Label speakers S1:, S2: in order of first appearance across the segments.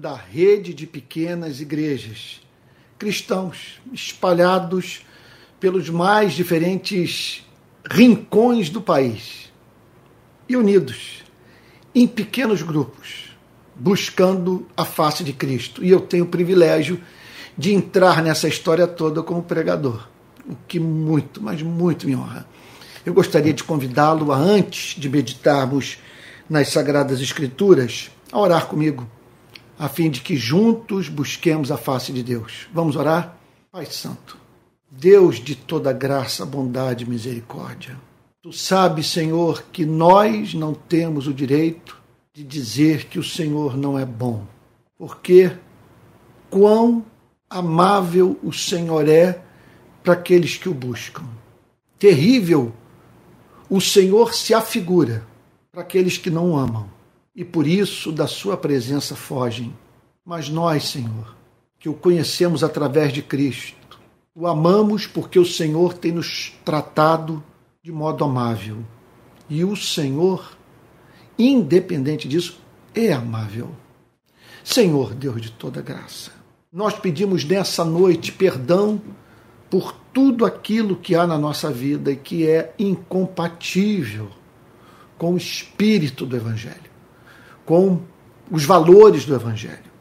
S1: da rede de pequenas igrejas, cristãos espalhados pelos mais diferentes rincões do país e unidos em pequenos grupos, buscando a face de Cristo. E eu tenho o privilégio de entrar nessa história toda como pregador, o que muito, mas muito me honra. Eu gostaria de convidá-lo a, antes de meditarmos nas Sagradas Escrituras, a orar comigo, a fim de que juntos busquemos a face de Deus. Vamos orar? Pai Santo, Deus de toda graça, bondade e misericórdia, Tu sabes, Senhor, que nós não temos o direito de dizer que o Senhor não é bom, porque quão amável o Senhor é para aqueles que o buscam. Terrível o Senhor se afigura para aqueles que não o amam e por isso da sua presença fogem. Mas nós, Senhor, que o conhecemos através de Cristo, o amamos porque o Senhor tem nos tratado de modo amável. E o Senhor, independente disso, é amável. Senhor, Deus de toda graça, nós pedimos nessa noite perdão por tudo aquilo que há na nossa vida e que é incompatível com o espírito do Evangelho, com os valores do Evangelho,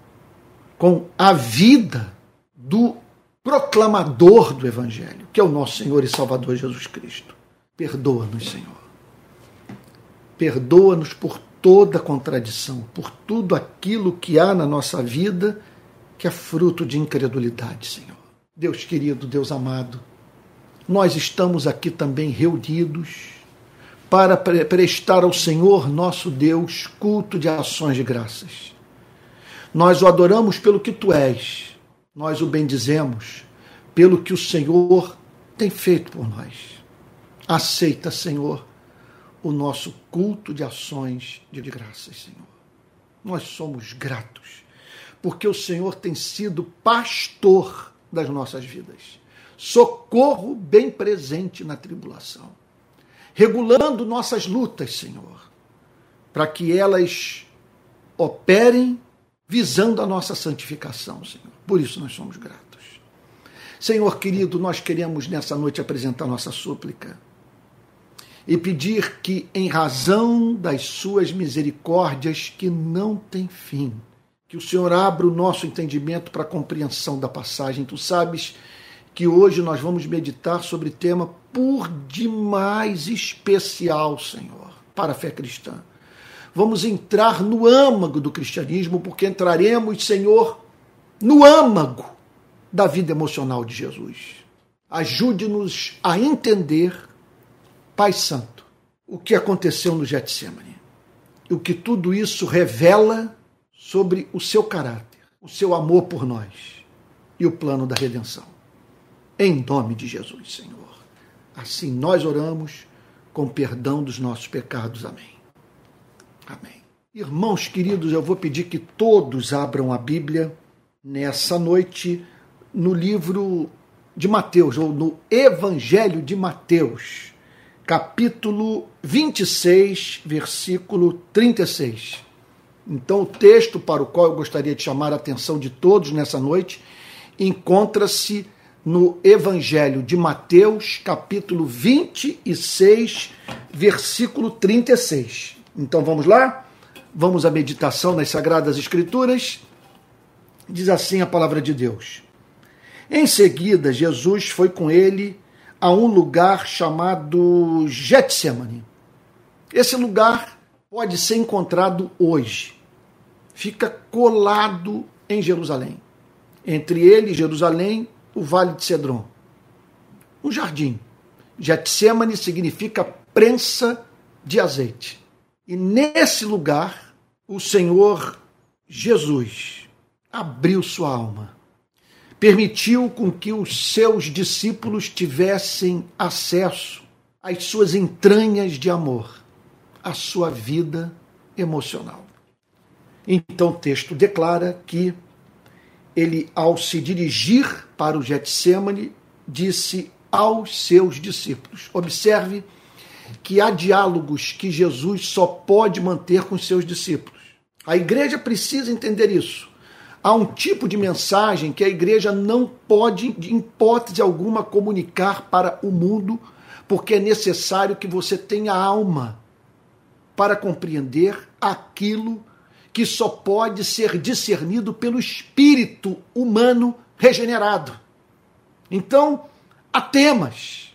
S1: com a vida do proclamador do Evangelho, que é o nosso Senhor e Salvador Jesus Cristo. Perdoa-nos, Senhor. Perdoa-nos por toda contradição, por tudo aquilo que há na nossa vida que é fruto de incredulidade, Senhor. Deus querido, Deus amado, nós estamos aqui também reunidos para prestar ao Senhor nosso Deus culto de ações de graças. Nós o adoramos pelo que tu és, nós o bendizemos pelo que o Senhor tem feito por nós. Aceita, Senhor, o nosso culto de ações de graças, Senhor. Nós somos gratos, porque o Senhor tem sido pastor das nossas vidas. Socorro bem presente na tribulação. Regulando nossas lutas, Senhor, para que elas operem visando a nossa santificação, Senhor. Por isso nós somos gratos. Senhor querido, nós queremos nessa noite apresentar nossa súplica e pedir que, em razão das suas misericórdias que não têm fim, que o Senhor abra o nosso entendimento para a compreensão da passagem. Tu sabes que hoje nós vamos meditar sobre tema por demais especial, Senhor, para a fé cristã. Vamos entrar no âmago do cristianismo, porque entraremos, Senhor, no âmago da vida emocional de Jesus. Ajude-nos a entender, Pai Santo, o que aconteceu no Getsemane. E o que tudo isso revela sobre o seu caráter, o seu amor por nós e o plano da redenção. Em nome de Jesus, Senhor. Assim nós oramos com perdão dos nossos pecados. Amém. Amém. Irmãos queridos, eu vou pedir que todos abram a Bíblia nessa noite no livro de Mateus, ou no Evangelho de Mateus, capítulo 26, versículo 36. Então, o texto para o qual eu gostaria de chamar a atenção de todos nessa noite encontra-se no Evangelho de Mateus, capítulo 26, versículo 36. Então, vamos lá? Vamos à meditação nas Sagradas Escrituras. Diz assim a palavra de Deus. Em seguida, Jesus foi com ele a um lugar chamado Getsemane. Esse lugar pode ser encontrado hoje fica colado em Jerusalém. Entre ele Jerusalém, o Vale de Cedron. Um jardim. Getsemane significa prensa de azeite. E nesse lugar, o Senhor Jesus abriu sua alma. Permitiu com que os seus discípulos tivessem acesso às suas entranhas de amor, à sua vida emocional. Então o texto declara que ele, ao se dirigir para o Getsemane, disse aos seus discípulos. Observe que há diálogos que Jesus só pode manter com seus discípulos. A igreja precisa entender isso. há um tipo de mensagem que a igreja não pode, em hipótese alguma, comunicar para o mundo, porque é necessário que você tenha alma para compreender aquilo que só pode ser discernido pelo espírito humano regenerado. Então, há temas,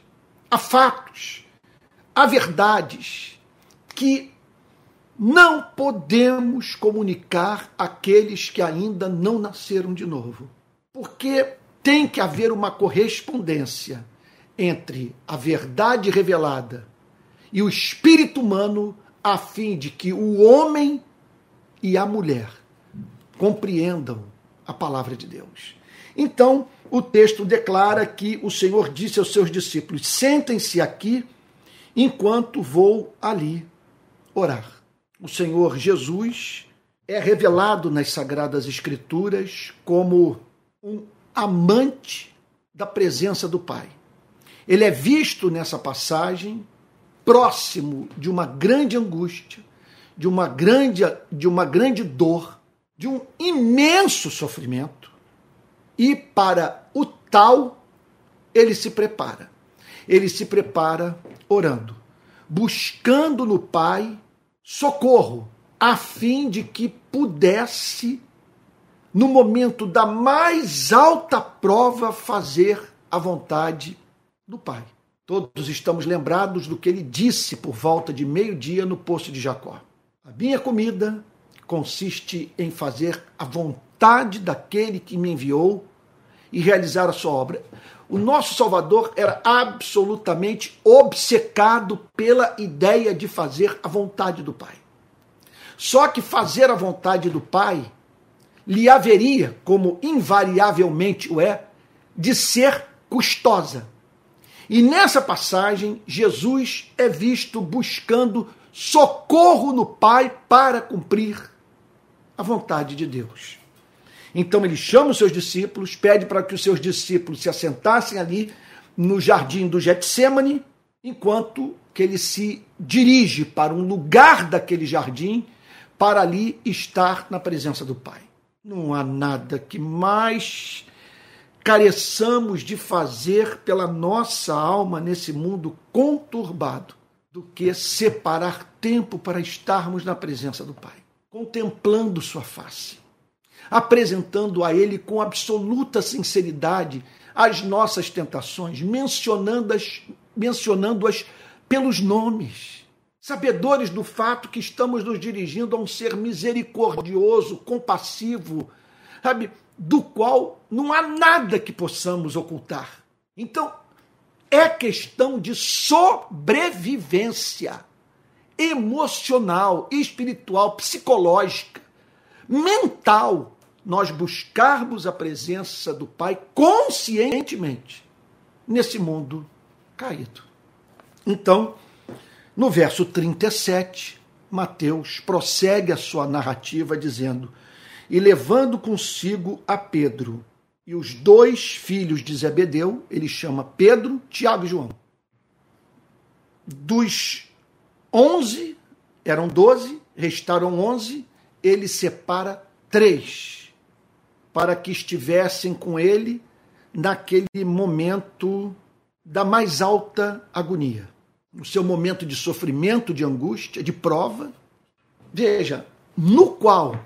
S1: há fatos, há verdades que não podemos comunicar àqueles que ainda não nasceram de novo. Porque tem que haver uma correspondência entre a verdade revelada e o espírito humano, a fim de que o homem e a mulher compreendam a palavra de Deus. Então, o texto declara que o Senhor disse aos seus discípulos: sentem-se aqui enquanto vou ali orar o Senhor Jesus é revelado nas Sagradas Escrituras como um amante da presença do Pai. Ele é visto nessa passagem próximo de uma grande angústia, de uma grande, de uma grande dor, de um imenso sofrimento, e para o tal ele se prepara. Ele se prepara orando, buscando no Pai socorro, a fim de que pudesse, no momento da mais alta prova, fazer a vontade do Pai. Todos estamos lembrados do que ele disse por volta de meio-dia no poço de Jacó. A minha comida consiste em fazer a vontade daquele que me enviou e realizar a sua obra. O nosso Salvador era absolutamente obcecado pela ideia de fazer a vontade do Pai. Só que fazer a vontade do Pai lhe haveria, como invariavelmente o é, de ser custosa. E nessa passagem, Jesus é visto buscando socorro no Pai para cumprir a vontade de Deus. Então ele chama os seus discípulos, pede para que os seus discípulos se assentassem ali no jardim do Getsemane, enquanto que ele se dirige para um lugar daquele jardim para ali estar na presença do Pai. Não há nada que mais careçamos de fazer pela nossa alma nesse mundo conturbado do que separar tempo para estarmos na presença do Pai, contemplando Sua face apresentando a Ele com absoluta sinceridade as nossas tentações, mencionando-as mencionando -as pelos nomes, sabedores do fato que estamos nos dirigindo a um ser misericordioso, compassivo, sabe, do qual não há nada que possamos ocultar. Então, é questão de sobrevivência emocional, espiritual, psicológica, mental nós buscarmos a presença do Pai conscientemente nesse mundo caído. Então, no verso 37, Mateus prossegue a sua narrativa dizendo: E levando consigo a Pedro e os dois filhos de Zebedeu, ele chama Pedro, Tiago e João. Dos onze, eram doze, restaram onze, ele separa três para que estivessem com ele naquele momento da mais alta agonia, no seu momento de sofrimento, de angústia, de prova. Veja, no qual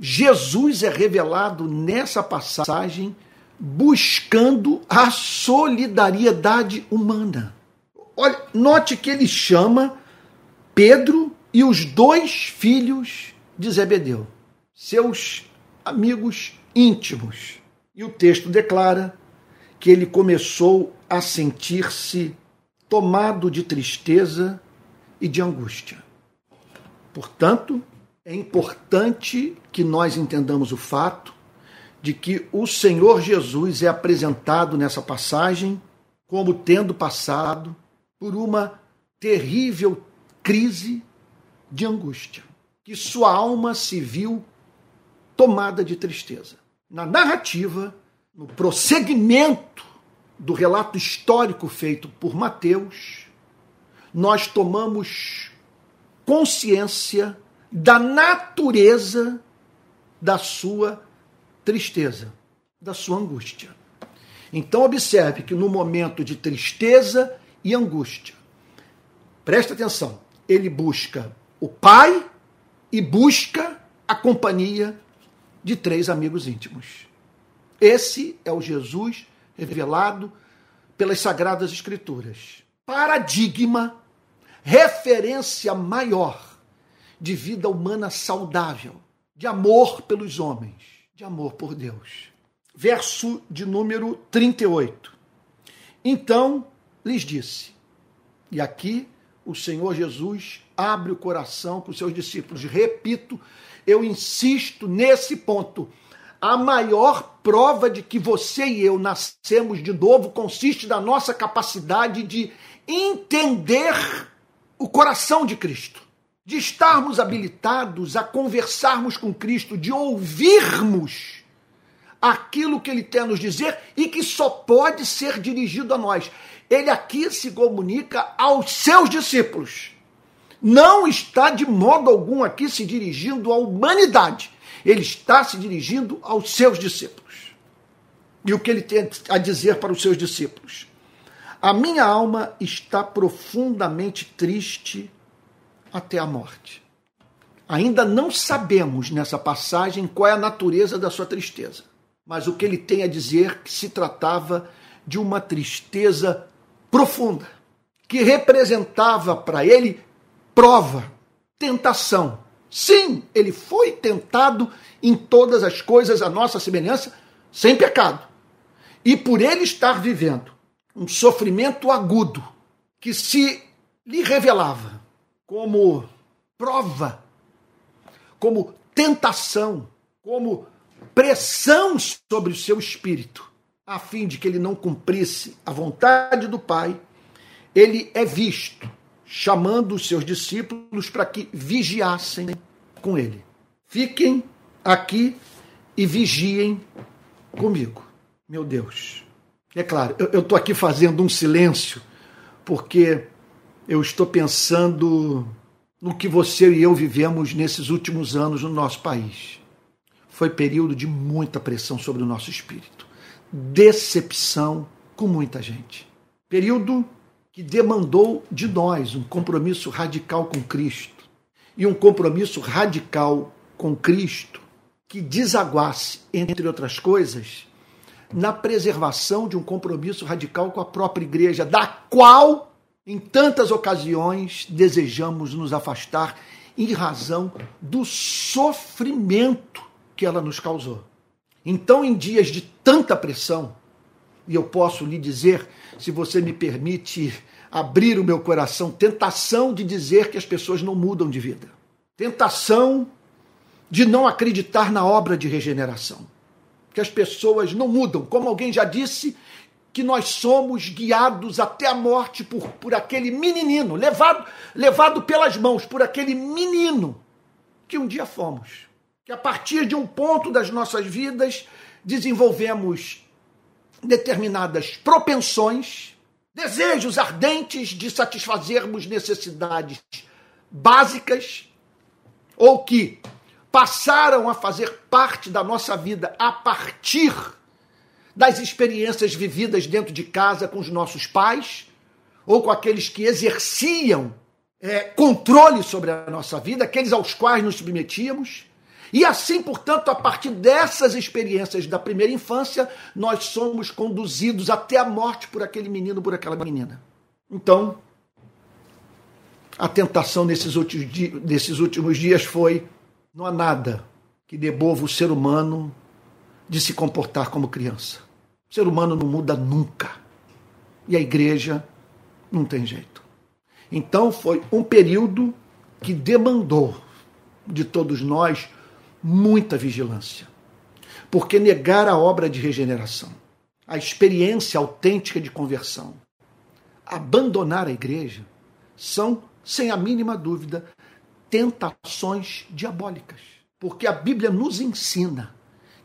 S1: Jesus é revelado nessa passagem buscando a solidariedade humana. Olha, note que ele chama Pedro e os dois filhos de Zebedeu, seus amigos íntimos. E o texto declara que ele começou a sentir-se tomado de tristeza e de angústia. Portanto, é importante que nós entendamos o fato de que o Senhor Jesus é apresentado nessa passagem como tendo passado por uma terrível crise de angústia, que sua alma se viu tomada de tristeza. Na narrativa, no prosseguimento do relato histórico feito por Mateus, nós tomamos consciência da natureza da sua tristeza, da sua angústia. Então, observe que no momento de tristeza e angústia, presta atenção, ele busca o pai e busca a companhia de três amigos íntimos. Esse é o Jesus revelado pelas Sagradas Escrituras. Paradigma, referência maior de vida humana saudável, de amor pelos homens, de amor por Deus. Verso de número 38. Então lhes disse, e aqui o Senhor Jesus abre o coração com os seus discípulos. Repito, eu insisto nesse ponto. A maior prova de que você e eu nascemos de novo consiste na nossa capacidade de entender o coração de Cristo, de estarmos habilitados a conversarmos com Cristo, de ouvirmos aquilo que ele tem a nos dizer e que só pode ser dirigido a nós. Ele aqui se comunica aos seus discípulos não está de modo algum aqui se dirigindo à humanidade. Ele está se dirigindo aos seus discípulos. E o que ele tem a dizer para os seus discípulos? A minha alma está profundamente triste até a morte. Ainda não sabemos nessa passagem qual é a natureza da sua tristeza, mas o que ele tem a dizer que se tratava de uma tristeza profunda, que representava para ele prova, tentação. Sim, ele foi tentado em todas as coisas, a nossa semelhança, sem pecado. E por ele estar vivendo um sofrimento agudo que se lhe revelava como prova, como tentação, como pressão sobre o seu espírito, a fim de que ele não cumprisse a vontade do Pai, ele é visto chamando os seus discípulos para que vigiassem com ele. Fiquem aqui e vigiem comigo. Meu Deus. É claro, eu estou aqui fazendo um silêncio porque eu estou pensando no que você e eu vivemos nesses últimos anos no nosso país. Foi período de muita pressão sobre o nosso espírito, decepção com muita gente. Período que demandou de nós um compromisso radical com Cristo. E um compromisso radical com Cristo que desaguasse, entre outras coisas, na preservação de um compromisso radical com a própria igreja, da qual, em tantas ocasiões, desejamos nos afastar em razão do sofrimento que ela nos causou. Então, em dias de tanta pressão, e eu posso lhe dizer se você me permite abrir o meu coração, tentação de dizer que as pessoas não mudam de vida. Tentação de não acreditar na obra de regeneração. Que as pessoas não mudam. Como alguém já disse, que nós somos guiados até a morte por, por aquele menino, levado, levado pelas mãos por aquele menino que um dia fomos. Que a partir de um ponto das nossas vidas desenvolvemos determinadas propensões, desejos ardentes de satisfazermos necessidades básicas ou que passaram a fazer parte da nossa vida a partir das experiências vividas dentro de casa com os nossos pais ou com aqueles que exerciam é, controle sobre a nossa vida, aqueles aos quais nos submetíamos. E assim, portanto, a partir dessas experiências da primeira infância, nós somos conduzidos até a morte por aquele menino, por aquela menina. Então, a tentação nesses últimos, dias, nesses últimos dias foi: não há nada que debova o ser humano de se comportar como criança. O ser humano não muda nunca. E a igreja não tem jeito. Então, foi um período que demandou de todos nós muita vigilância. Porque negar a obra de regeneração, a experiência autêntica de conversão, abandonar a igreja, são, sem a mínima dúvida, tentações diabólicas. Porque a Bíblia nos ensina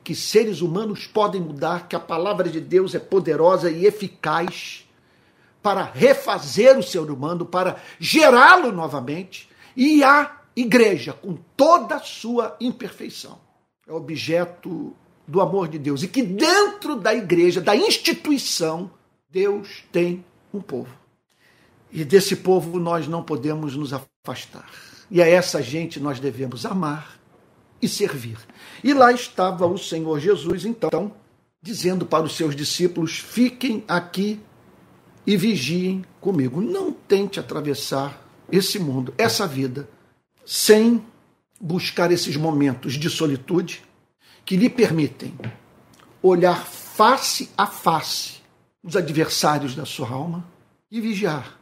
S1: que seres humanos podem mudar, que a palavra de Deus é poderosa e eficaz para refazer o ser humano, para gerá-lo novamente, e há igreja, com toda a sua imperfeição, é objeto do amor de Deus e que dentro da igreja, da instituição, Deus tem um povo. E desse povo nós não podemos nos afastar. E a essa gente nós devemos amar e servir. E lá estava o Senhor Jesus, então, dizendo para os seus discípulos: fiquem aqui e vigiem comigo. Não tente atravessar esse mundo, essa vida, sem buscar esses momentos de solitude que lhe permitem olhar face a face os adversários da sua alma e vigiar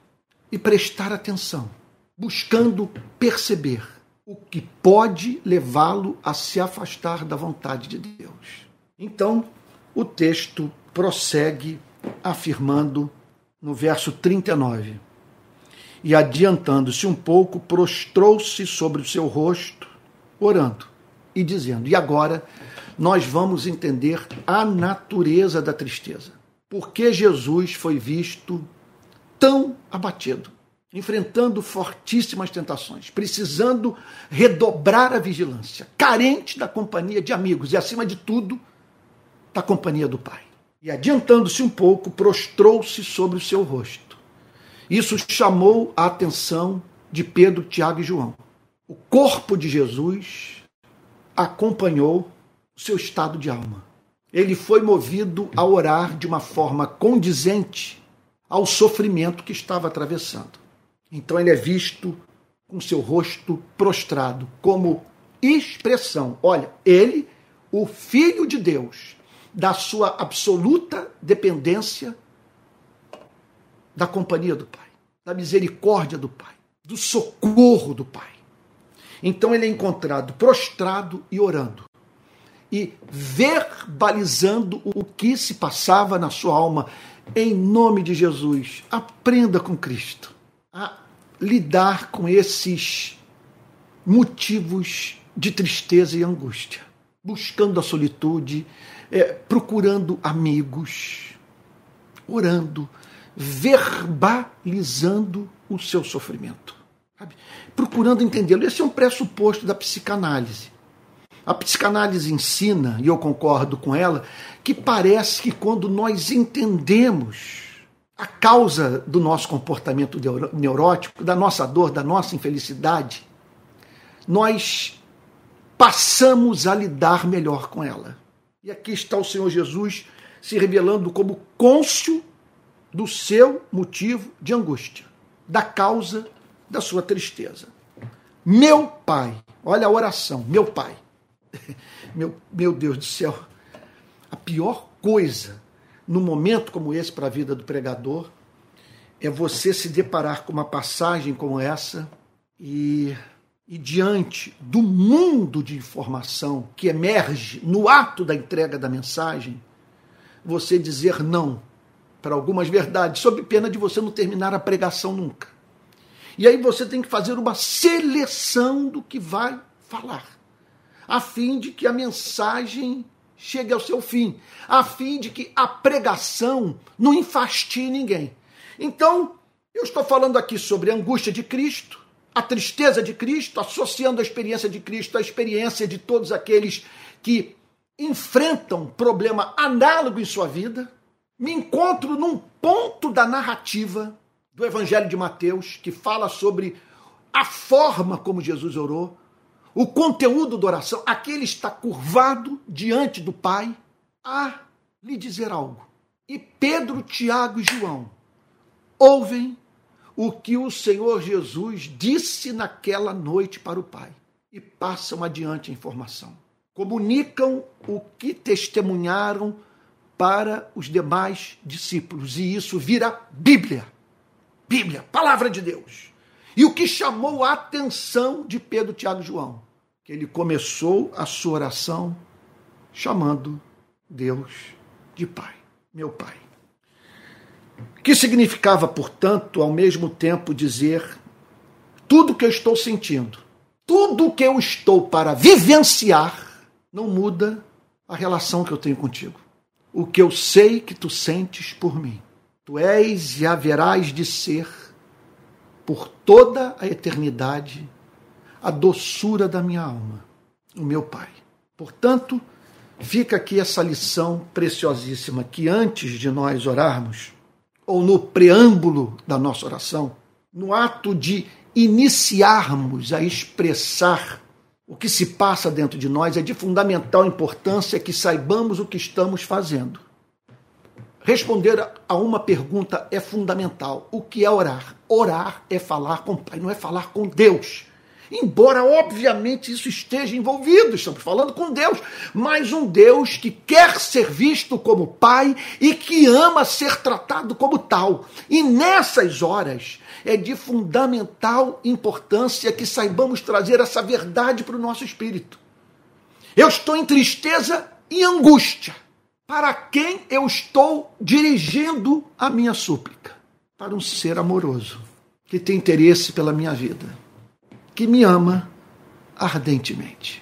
S1: e prestar atenção, buscando perceber o que pode levá-lo a se afastar da vontade de Deus. Então, o texto prossegue afirmando no verso 39. E adiantando-se um pouco, prostrou-se sobre o seu rosto, orando e dizendo: E agora nós vamos entender a natureza da tristeza. Por que Jesus foi visto tão abatido, enfrentando fortíssimas tentações, precisando redobrar a vigilância, carente da companhia de amigos e, acima de tudo, da companhia do Pai. E adiantando-se um pouco, prostrou-se sobre o seu rosto. Isso chamou a atenção de Pedro, Tiago e João. O corpo de Jesus acompanhou o seu estado de alma. Ele foi movido a orar de uma forma condizente ao sofrimento que estava atravessando. Então ele é visto com seu rosto prostrado, como expressão. Olha, ele, o Filho de Deus, da sua absoluta dependência da companhia do Pai, da misericórdia do Pai, do socorro do Pai. Então ele é encontrado prostrado e orando e verbalizando o que se passava na sua alma. Em nome de Jesus, aprenda com Cristo a lidar com esses motivos de tristeza e angústia, buscando a solitude, é, procurando amigos, orando, verbalizando o seu sofrimento, sabe? procurando entendê-lo. Esse é um pressuposto da psicanálise. A psicanálise ensina, e eu concordo com ela, que parece que quando nós entendemos a causa do nosso comportamento neurótico, da nossa dor, da nossa infelicidade, nós passamos a lidar melhor com ela. E aqui está o Senhor Jesus se revelando como côncio do seu motivo de angústia, da causa da sua tristeza. Meu Pai, olha a oração, meu Pai. Meu, meu Deus do céu, a pior coisa num momento como esse para a vida do pregador é você se deparar com uma passagem como essa e e diante do mundo de informação que emerge no ato da entrega da mensagem, você dizer não para algumas verdades, sob pena de você não terminar a pregação nunca. E aí você tem que fazer uma seleção do que vai falar, a fim de que a mensagem chegue ao seu fim, a fim de que a pregação não enfastie ninguém. Então, eu estou falando aqui sobre a angústia de Cristo, a tristeza de Cristo, associando a experiência de Cristo à experiência de todos aqueles que enfrentam problema análogo em sua vida, me encontro num ponto da narrativa do Evangelho de Mateus que fala sobre a forma como Jesus orou, o conteúdo da oração. Aqui ele está curvado diante do Pai a lhe dizer algo. E Pedro, Tiago e João ouvem o que o Senhor Jesus disse naquela noite para o Pai e passam adiante a informação. Comunicam o que testemunharam para os demais discípulos e isso vira Bíblia. Bíblia, palavra de Deus. E o que chamou a atenção de Pedro, Tiago e João, que ele começou a sua oração chamando Deus de Pai, meu Pai que significava, portanto, ao mesmo tempo dizer tudo que eu estou sentindo, tudo que eu estou para vivenciar, não muda a relação que eu tenho contigo. O que eu sei que tu sentes por mim. Tu és e haverás de ser, por toda a eternidade, a doçura da minha alma, o meu Pai. Portanto, fica aqui essa lição preciosíssima que antes de nós orarmos, ou no preâmbulo da nossa oração, no ato de iniciarmos a expressar o que se passa dentro de nós, é de fundamental importância que saibamos o que estamos fazendo. Responder a uma pergunta é fundamental. O que é orar? Orar é falar com o Pai, não é falar com Deus. Embora, obviamente, isso esteja envolvido, estamos falando com Deus, mas um Deus que quer ser visto como Pai e que ama ser tratado como tal. E nessas horas é de fundamental importância que saibamos trazer essa verdade para o nosso espírito. Eu estou em tristeza e angústia. Para quem eu estou dirigindo a minha súplica? Para um ser amoroso, que tem interesse pela minha vida, que me ama ardentemente.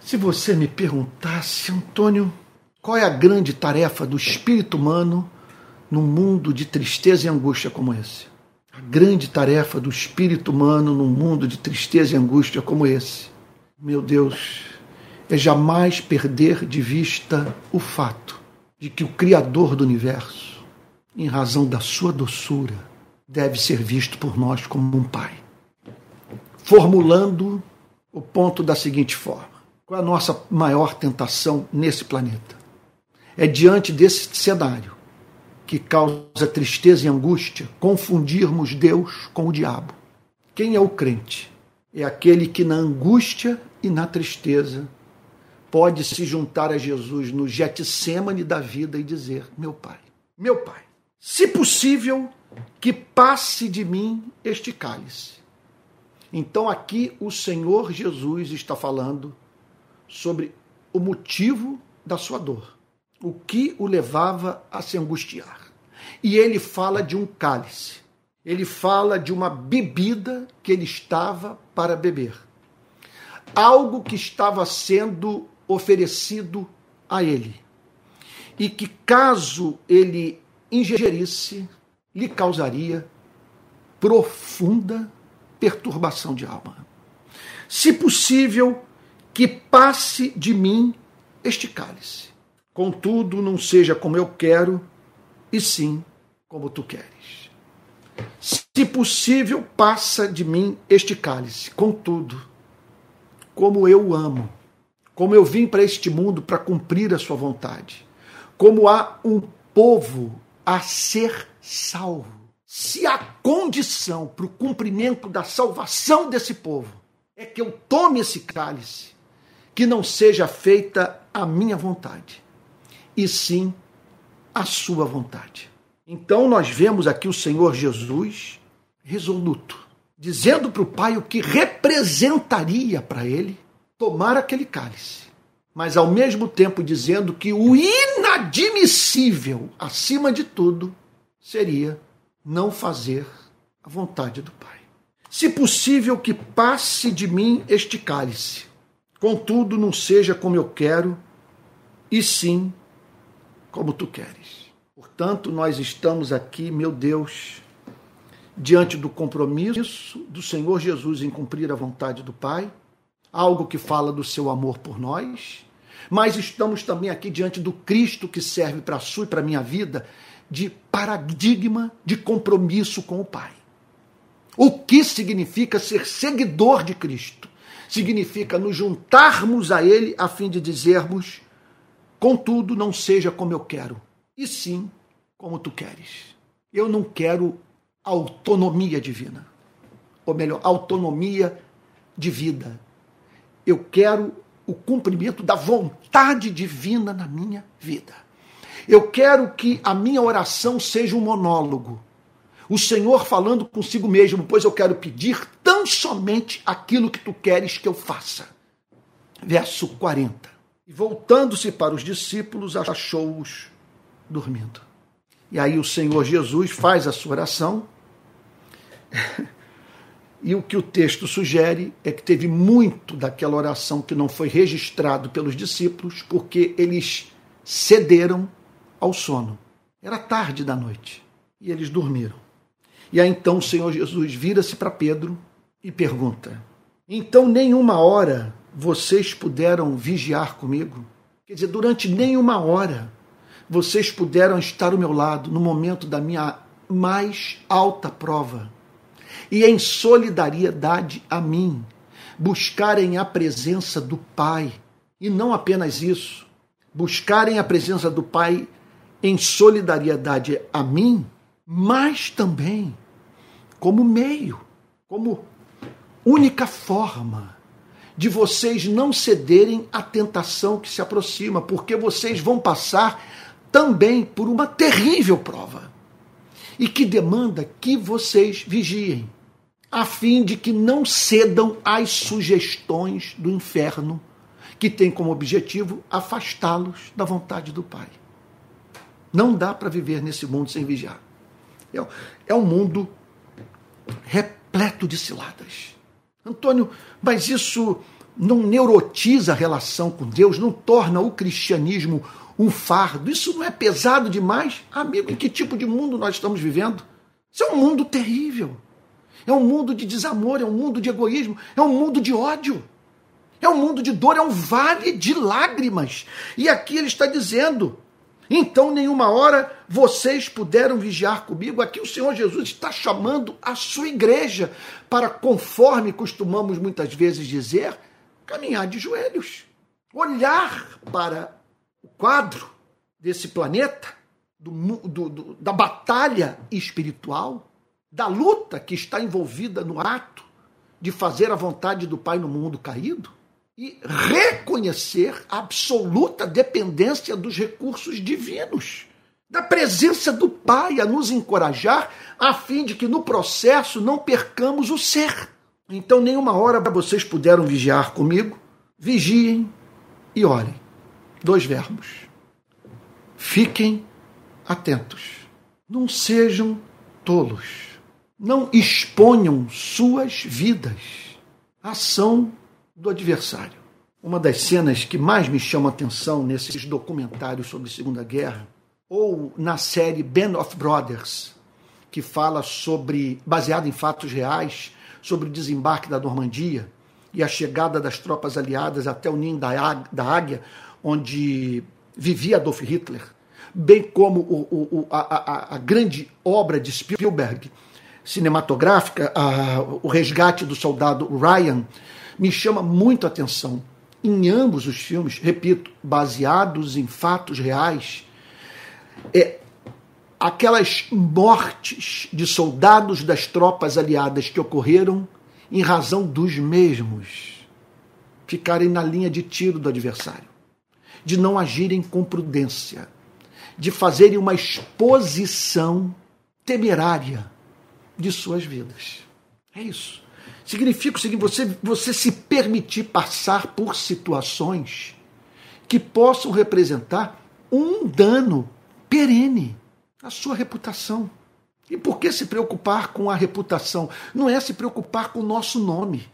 S1: Se você me perguntasse, Antônio, qual é a grande tarefa do espírito humano num mundo de tristeza e angústia como esse? A grande tarefa do espírito humano num mundo de tristeza e angústia como esse. Meu Deus, é jamais perder de vista o fato de que o Criador do universo, em razão da sua doçura, deve ser visto por nós como um Pai. Formulando o ponto da seguinte forma: qual é a nossa maior tentação nesse planeta? É diante desse cenário que causa tristeza e angústia confundirmos Deus com o diabo. Quem é o crente? É aquele que na angústia e na tristeza pode se juntar a Jesus no Getsemane da vida e dizer: Meu Pai, meu Pai, se possível, que passe de mim este cálice. Então aqui o Senhor Jesus está falando sobre o motivo da sua dor, o que o levava a se angustiar. E ele fala de um cálice, ele fala de uma bebida que ele estava para beber. Algo que estava sendo oferecido a ele. E que, caso ele ingerisse, lhe causaria profunda perturbação de alma. Se possível, que passe de mim este cálice. Contudo, não seja como eu quero, e sim como tu queres. Se possível, passa de mim este cálice. Contudo, como eu amo, como eu vim para este mundo para cumprir a sua vontade, como há um povo a ser salvo. Se a condição para o cumprimento da salvação desse povo é que eu tome esse cálice, que não seja feita a minha vontade, e sim a sua vontade. Então nós vemos aqui o Senhor Jesus resoluto, dizendo para o Pai o que representaria para ele tomar aquele cálice, mas ao mesmo tempo dizendo que o inadmissível, acima de tudo, seria não fazer a vontade do Pai. Se possível que passe de mim este cálice, contudo não seja como eu quero, e sim como tu queres. Portanto, nós estamos aqui, meu Deus, diante do compromisso do Senhor Jesus em cumprir a vontade do Pai algo que fala do seu amor por nós, mas estamos também aqui diante do Cristo que serve para a sua e para a minha vida de paradigma de compromisso com o Pai. O que significa ser seguidor de Cristo? Significa nos juntarmos a Ele a fim de dizermos: contudo, não seja como eu quero, e sim como tu queres. Eu não quero autonomia divina, ou melhor, autonomia de vida. Eu quero o cumprimento da vontade divina na minha vida. Eu quero que a minha oração seja um monólogo. O Senhor falando consigo mesmo, pois eu quero pedir tão somente aquilo que tu queres que eu faça. Verso 40. E voltando-se para os discípulos, achou-os dormindo. E aí o Senhor Jesus faz a sua oração. E o que o texto sugere é que teve muito daquela oração que não foi registrado pelos discípulos, porque eles cederam ao sono. Era tarde da noite e eles dormiram. E aí então o Senhor Jesus vira-se para Pedro e pergunta: Então nenhuma hora vocês puderam vigiar comigo? Quer dizer, durante nenhuma hora vocês puderam estar ao meu lado no momento da minha mais alta prova e em solidariedade a mim, buscarem a presença do Pai. E não apenas isso, buscarem a presença do Pai em solidariedade a mim, mas também como meio, como única forma de vocês não cederem à tentação que se aproxima, porque vocês vão passar também por uma terrível prova e que demanda que vocês vigiem, a fim de que não cedam às sugestões do inferno, que tem como objetivo afastá-los da vontade do Pai. Não dá para viver nesse mundo sem vigiar. É, é um mundo repleto de ciladas. Antônio, mas isso não neurotiza a relação com Deus, não torna o cristianismo um fardo. Isso não é pesado demais? Amigo, em que tipo de mundo nós estamos vivendo? Isso é um mundo terrível. É um mundo de desamor, é um mundo de egoísmo, é um mundo de ódio. É um mundo de dor, é um vale de lágrimas. E aqui ele está dizendo: então, nenhuma hora vocês puderam vigiar comigo. Aqui o Senhor Jesus está chamando a sua igreja para, conforme costumamos muitas vezes dizer, caminhar de joelhos. Olhar para o quadro desse planeta, do, do, do, da batalha espiritual, da luta que está envolvida no ato de fazer a vontade do Pai no mundo caído e reconhecer a absoluta dependência dos recursos divinos, da presença do Pai a nos encorajar, a fim de que no processo não percamos o ser. Então, nenhuma hora vocês puderam vigiar comigo, vigiem e orem. Dois verbos. Fiquem atentos. Não sejam tolos. Não exponham suas vidas. Ação do adversário. Uma das cenas que mais me chama a atenção nesses documentários sobre a Segunda Guerra, ou na série Band of Brothers, que fala sobre, baseado em fatos reais, sobre o desembarque da Normandia e a chegada das tropas aliadas até o ninho da Águia, onde vivia Adolf Hitler, bem como o, o, a, a, a, grande obra de Spielberg, cinematográfica, a, o resgate do soldado Ryan, me chama muito a atenção. Em ambos os filmes, repito, baseados em fatos reais, é, aquelas mortes de soldados das tropas aliadas que ocorreram em razão dos mesmos ficarem na linha de tiro do adversário, de não agirem com prudência, de fazerem uma exposição temerária de suas vidas. É isso. Significa o seguinte: você, você se permitir passar por situações que possam representar um dano perene à sua reputação. E por que se preocupar com a reputação? Não é se preocupar com o nosso nome.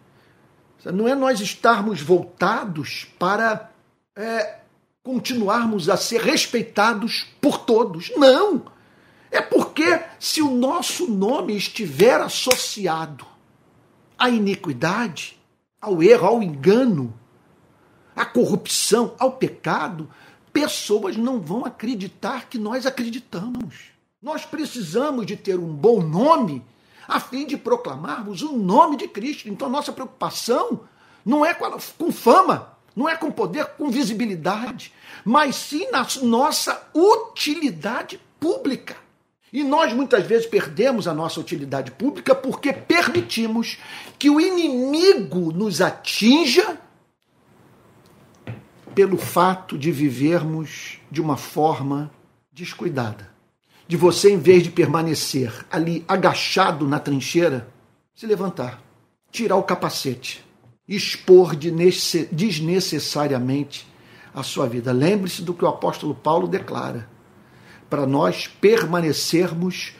S1: Não é nós estarmos voltados para é, continuarmos a ser respeitados por todos. Não! É porque se o nosso nome estiver associado à iniquidade, ao erro, ao engano, à corrupção, ao pecado, pessoas não vão acreditar que nós acreditamos. Nós precisamos de ter um bom nome a fim de proclamarmos o nome de Cristo. Então, nossa preocupação não é com, fama, não é com poder, com visibilidade, mas sim na nossa utilidade pública. E nós muitas vezes perdemos a nossa utilidade pública porque permitimos que o inimigo nos atinja pelo fato de vivermos de uma forma descuidada. De você, em vez de permanecer ali agachado na trincheira, se levantar, tirar o capacete, expor desnecessariamente a sua vida. Lembre-se do que o apóstolo Paulo declara para nós permanecermos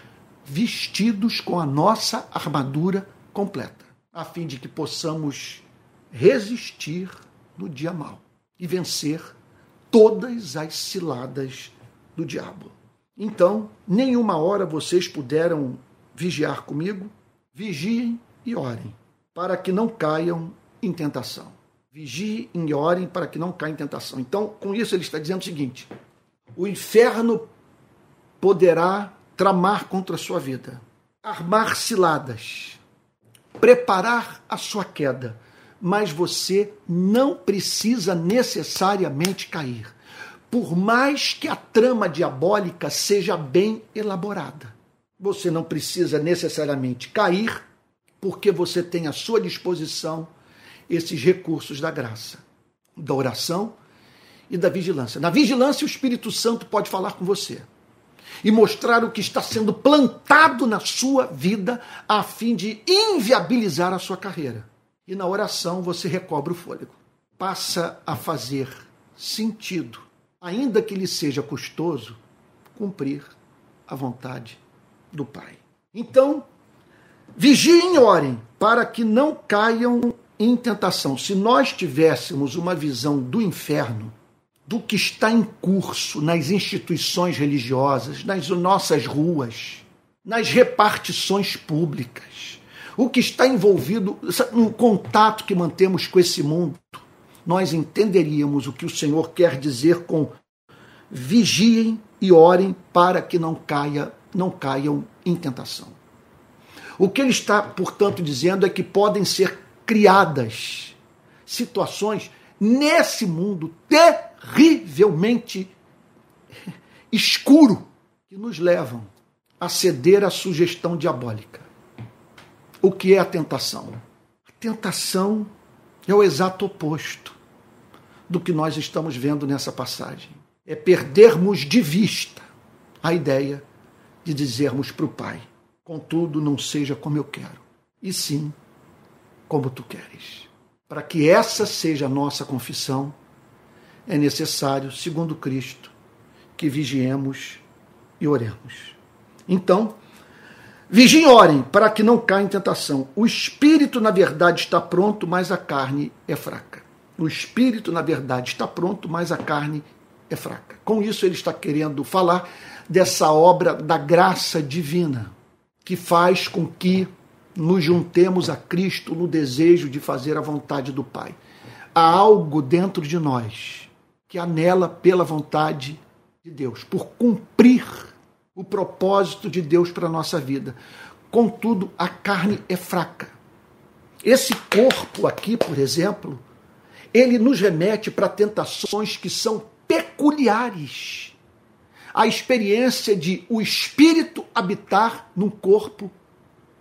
S1: vestidos com a nossa armadura completa, a fim de que possamos resistir no dia mau e vencer todas as ciladas do diabo. Então, nenhuma hora vocês puderam vigiar comigo, vigiem e orem, para que não caiam em tentação. Vigiem e orem para que não caia em tentação. Então, com isso, ele está dizendo o seguinte: o inferno poderá tramar contra a sua vida, armar ciladas, preparar a sua queda, mas você não precisa necessariamente cair, por mais que a trama diabólica seja bem elaborada. Você não precisa necessariamente cair, porque você tem à sua disposição esses recursos da graça, da oração e da vigilância. Na vigilância, o Espírito Santo pode falar com você e mostrar o que está sendo plantado na sua vida a fim de inviabilizar a sua carreira. E na oração você recobre o fôlego. Passa a fazer sentido, ainda que lhe seja custoso, cumprir a vontade do Pai. Então, vigiem e orem para que não caiam em tentação, se nós tivéssemos uma visão do inferno, do que está em curso nas instituições religiosas, nas nossas ruas, nas repartições públicas, o que está envolvido no contato que mantemos com esse mundo, nós entenderíamos o que o Senhor quer dizer com vigiem e orem para que não caia, não caiam em tentação. O que ele está, portanto, dizendo é que podem ser criadas situações nesse mundo terrivelmente escuro que nos levam a ceder à sugestão diabólica. O que é a tentação? A tentação é o exato oposto do que nós estamos vendo nessa passagem. É perdermos de vista a ideia de dizermos para o Pai: contudo, não seja como eu quero, e sim como tu queres. Para que essa seja a nossa confissão, é necessário, segundo Cristo, que vigiemos e oremos. Então, vigiem e orem para que não caia em tentação. O espírito, na verdade, está pronto, mas a carne é fraca. O espírito, na verdade, está pronto, mas a carne é fraca. Com isso, ele está querendo falar dessa obra da graça divina, que faz com que nos juntemos a Cristo no desejo de fazer a vontade do Pai. Há algo dentro de nós que anela pela vontade de Deus, por cumprir o propósito de Deus para a nossa vida. Contudo, a carne é fraca. Esse corpo aqui, por exemplo, ele nos remete para tentações que são peculiares. A experiência de o espírito habitar num corpo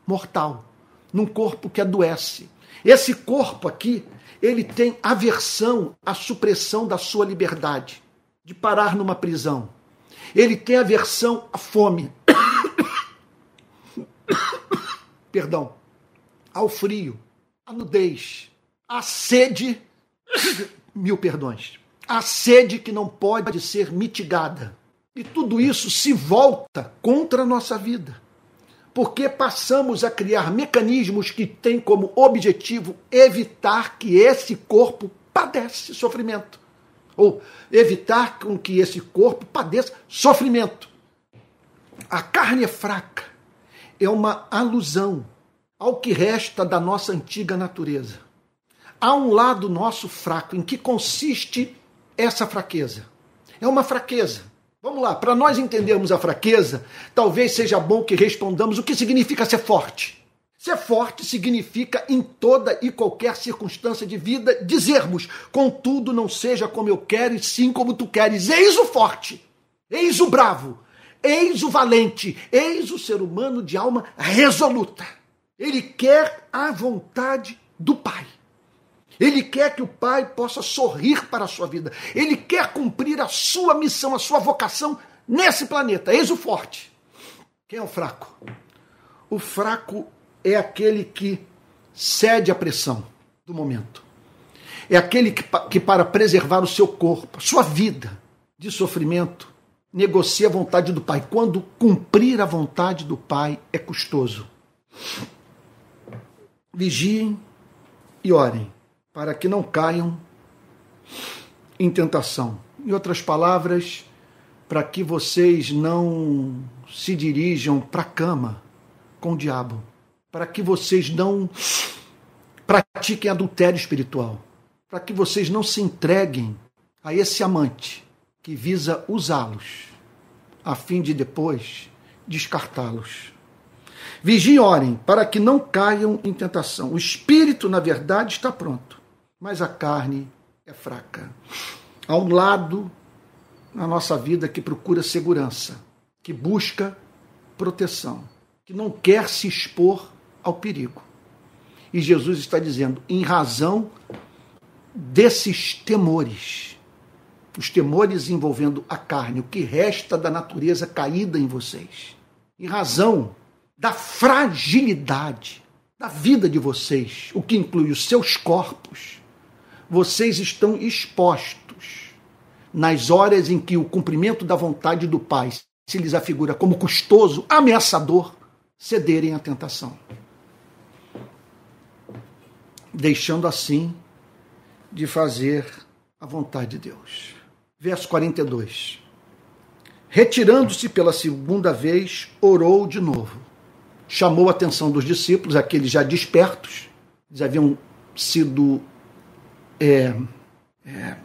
S1: mortal, num corpo que adoece. Esse corpo aqui, ele tem aversão à supressão da sua liberdade, de parar numa prisão. Ele tem aversão à fome. Perdão. Ao frio, à nudez, à sede, mil perdões, à sede que não pode ser mitigada. E tudo isso se volta contra a nossa vida porque passamos a criar mecanismos que têm como objetivo evitar que esse corpo padeça sofrimento. Ou evitar com que esse corpo padeça sofrimento. A carne é fraca. É uma alusão ao que resta da nossa antiga natureza. Há um lado nosso fraco. Em que consiste essa fraqueza? É uma fraqueza Vamos lá, para nós entendermos a fraqueza, talvez seja bom que respondamos o que significa ser forte. Ser forte significa, em toda e qualquer circunstância de vida, dizermos: contudo, não seja como eu quero, e sim como tu queres. Eis o forte, eis o bravo, eis o valente, eis o ser humano de alma resoluta. Ele quer a vontade do Pai. Ele quer que o pai possa sorrir para a sua vida. Ele quer cumprir a sua missão, a sua vocação nesse planeta. Eis o forte. Quem é o fraco? O fraco é aquele que cede à pressão do momento. É aquele que, que para preservar o seu corpo, sua vida de sofrimento, negocia a vontade do Pai. Quando cumprir a vontade do Pai é custoso. Vigiem e orem para que não caiam em tentação. Em outras palavras, para que vocês não se dirijam para a cama com o diabo, para que vocês não pratiquem adultério espiritual, para que vocês não se entreguem a esse amante que visa usá-los, a fim de depois descartá-los. Vigiem orem para que não caiam em tentação. O espírito, na verdade, está pronto, mas a carne é fraca. Há um lado na nossa vida que procura segurança, que busca proteção, que não quer se expor ao perigo. E Jesus está dizendo, em razão desses temores, os temores envolvendo a carne, o que resta da natureza caída em vocês, em razão da fragilidade da vida de vocês, o que inclui os seus corpos, vocês estão expostos nas horas em que o cumprimento da vontade do Pai se lhes afigura como custoso, ameaçador, cederem à tentação. Deixando assim de fazer a vontade de Deus. Verso 42. Retirando-se pela segunda vez, orou de novo. Chamou a atenção dos discípulos, aqueles já despertos, eles haviam sido é, é,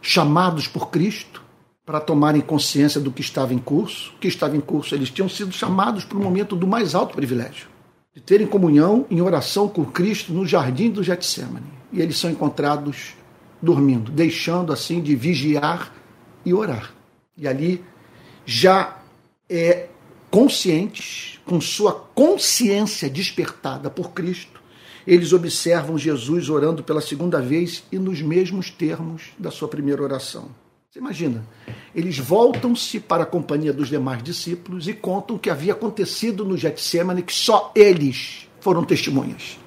S1: chamados por Cristo para tomarem consciência do que estava em curso. O que estava em curso, eles tinham sido chamados para o momento do mais alto privilégio, de terem comunhão em oração com Cristo no jardim do Getsemane. E eles são encontrados dormindo, deixando assim de vigiar e orar. E ali já é conscientes, com sua consciência despertada por Cristo, eles observam Jesus orando pela segunda vez e nos mesmos termos da sua primeira oração. Você imagina? Eles voltam-se para a companhia dos demais discípulos e contam o que havia acontecido no Getsemane, que só eles foram testemunhas.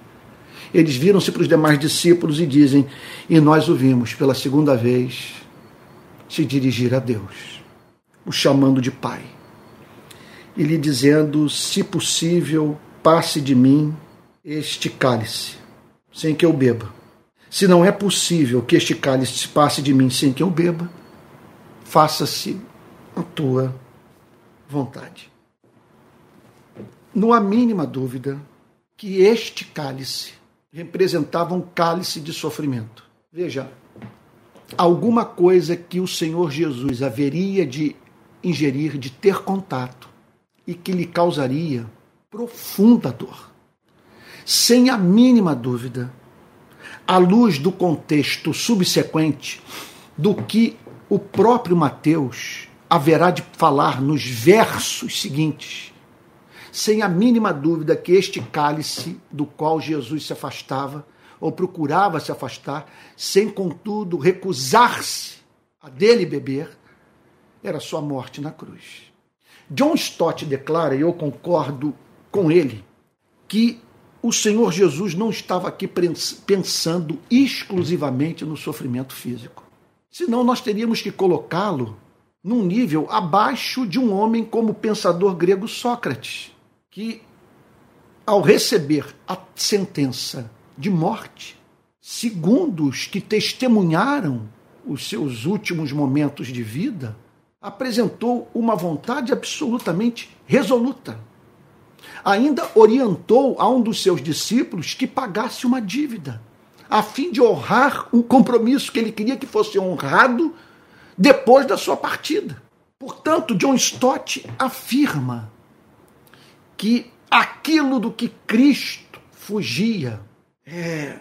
S1: Eles viram-se para os demais discípulos e dizem: E nós o vimos pela segunda vez se dirigir a Deus, o chamando de Pai, e lhe dizendo: Se possível, passe de mim este cálice, sem que eu beba. Se não é possível que este cálice passe de mim sem que eu beba, faça-se a tua vontade. Não há mínima dúvida que este cálice representava um cálice de sofrimento. Veja, alguma coisa que o Senhor Jesus haveria de ingerir, de ter contato, e que lhe causaria profunda dor sem a mínima dúvida, à luz do contexto subsequente do que o próprio Mateus haverá de falar nos versos seguintes, sem a mínima dúvida que este cálice do qual Jesus se afastava, ou procurava se afastar, sem contudo recusar-se a dele beber, era sua morte na cruz. John Stott declara, e eu concordo com ele, que o Senhor Jesus não estava aqui pensando exclusivamente no sofrimento físico. Senão nós teríamos que colocá-lo num nível abaixo de um homem como o pensador grego Sócrates, que, ao receber a sentença de morte, segundo os que testemunharam os seus últimos momentos de vida, apresentou uma vontade absolutamente resoluta ainda orientou a um dos seus discípulos que pagasse uma dívida, a fim de honrar um compromisso que ele queria que fosse honrado depois da sua partida. Portanto, John Stott afirma que aquilo do que Cristo fugia é,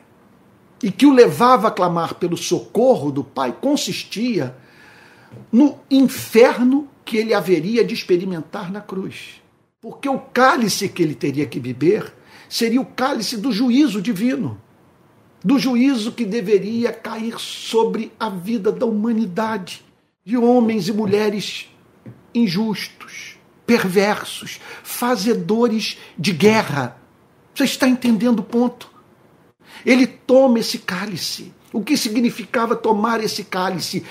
S1: e que o levava a clamar pelo socorro do Pai consistia no inferno que ele haveria de experimentar na cruz. Porque o cálice que ele teria que beber seria o cálice do juízo divino, do juízo que deveria cair sobre a vida da humanidade, de homens e mulheres injustos, perversos, fazedores de guerra. Você está entendendo o ponto? Ele toma esse cálice. O que significava tomar esse cálice?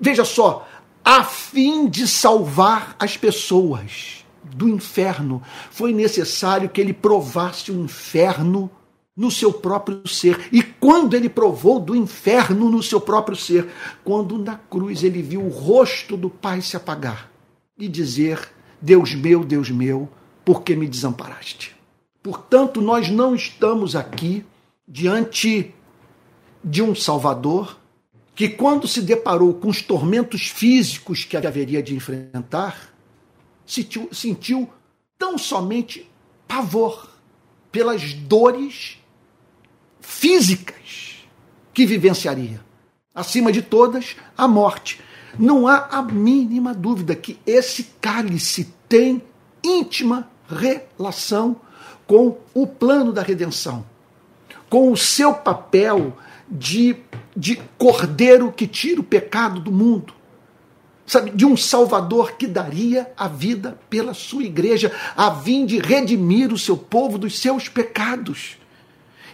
S1: Veja só, a fim de salvar as pessoas do inferno. Foi necessário que ele provasse o inferno no seu próprio ser. E quando ele provou do inferno no seu próprio ser, quando na cruz ele viu o rosto do Pai se apagar e dizer: Deus meu, Deus meu, por que me desamparaste? Portanto, nós não estamos aqui diante de um Salvador que, quando se deparou com os tormentos físicos que haveria de enfrentar, sentiu, sentiu tão somente pavor pelas dores físicas que vivenciaria. Acima de todas, a morte. Não há a mínima dúvida que esse cálice tem íntima relação com o plano da redenção, com o seu papel de, de cordeiro que tira o pecado do mundo, sabe, de um Salvador que daria a vida pela sua igreja, a fim de redimir o seu povo dos seus pecados.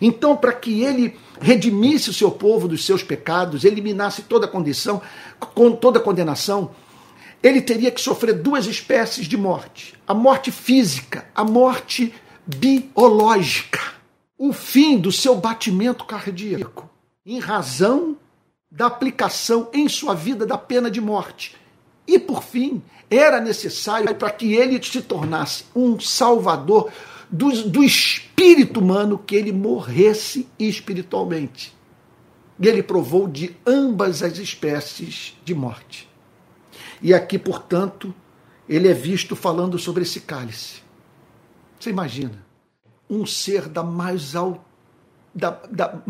S1: Então, para que ele redimisse o seu povo dos seus pecados, eliminasse toda a condição, com toda a condenação, ele teria que sofrer duas espécies de morte: a morte física, a morte biológica, o fim do seu batimento cardíaco, em razão da aplicação em sua vida da pena de morte. E por fim, era necessário para que ele se tornasse um salvador do, do espírito humano que ele morresse espiritualmente. E ele provou de ambas as espécies de morte. E aqui, portanto, ele é visto falando sobre esse cálice. Você imagina? Um ser da mais, al, da, da,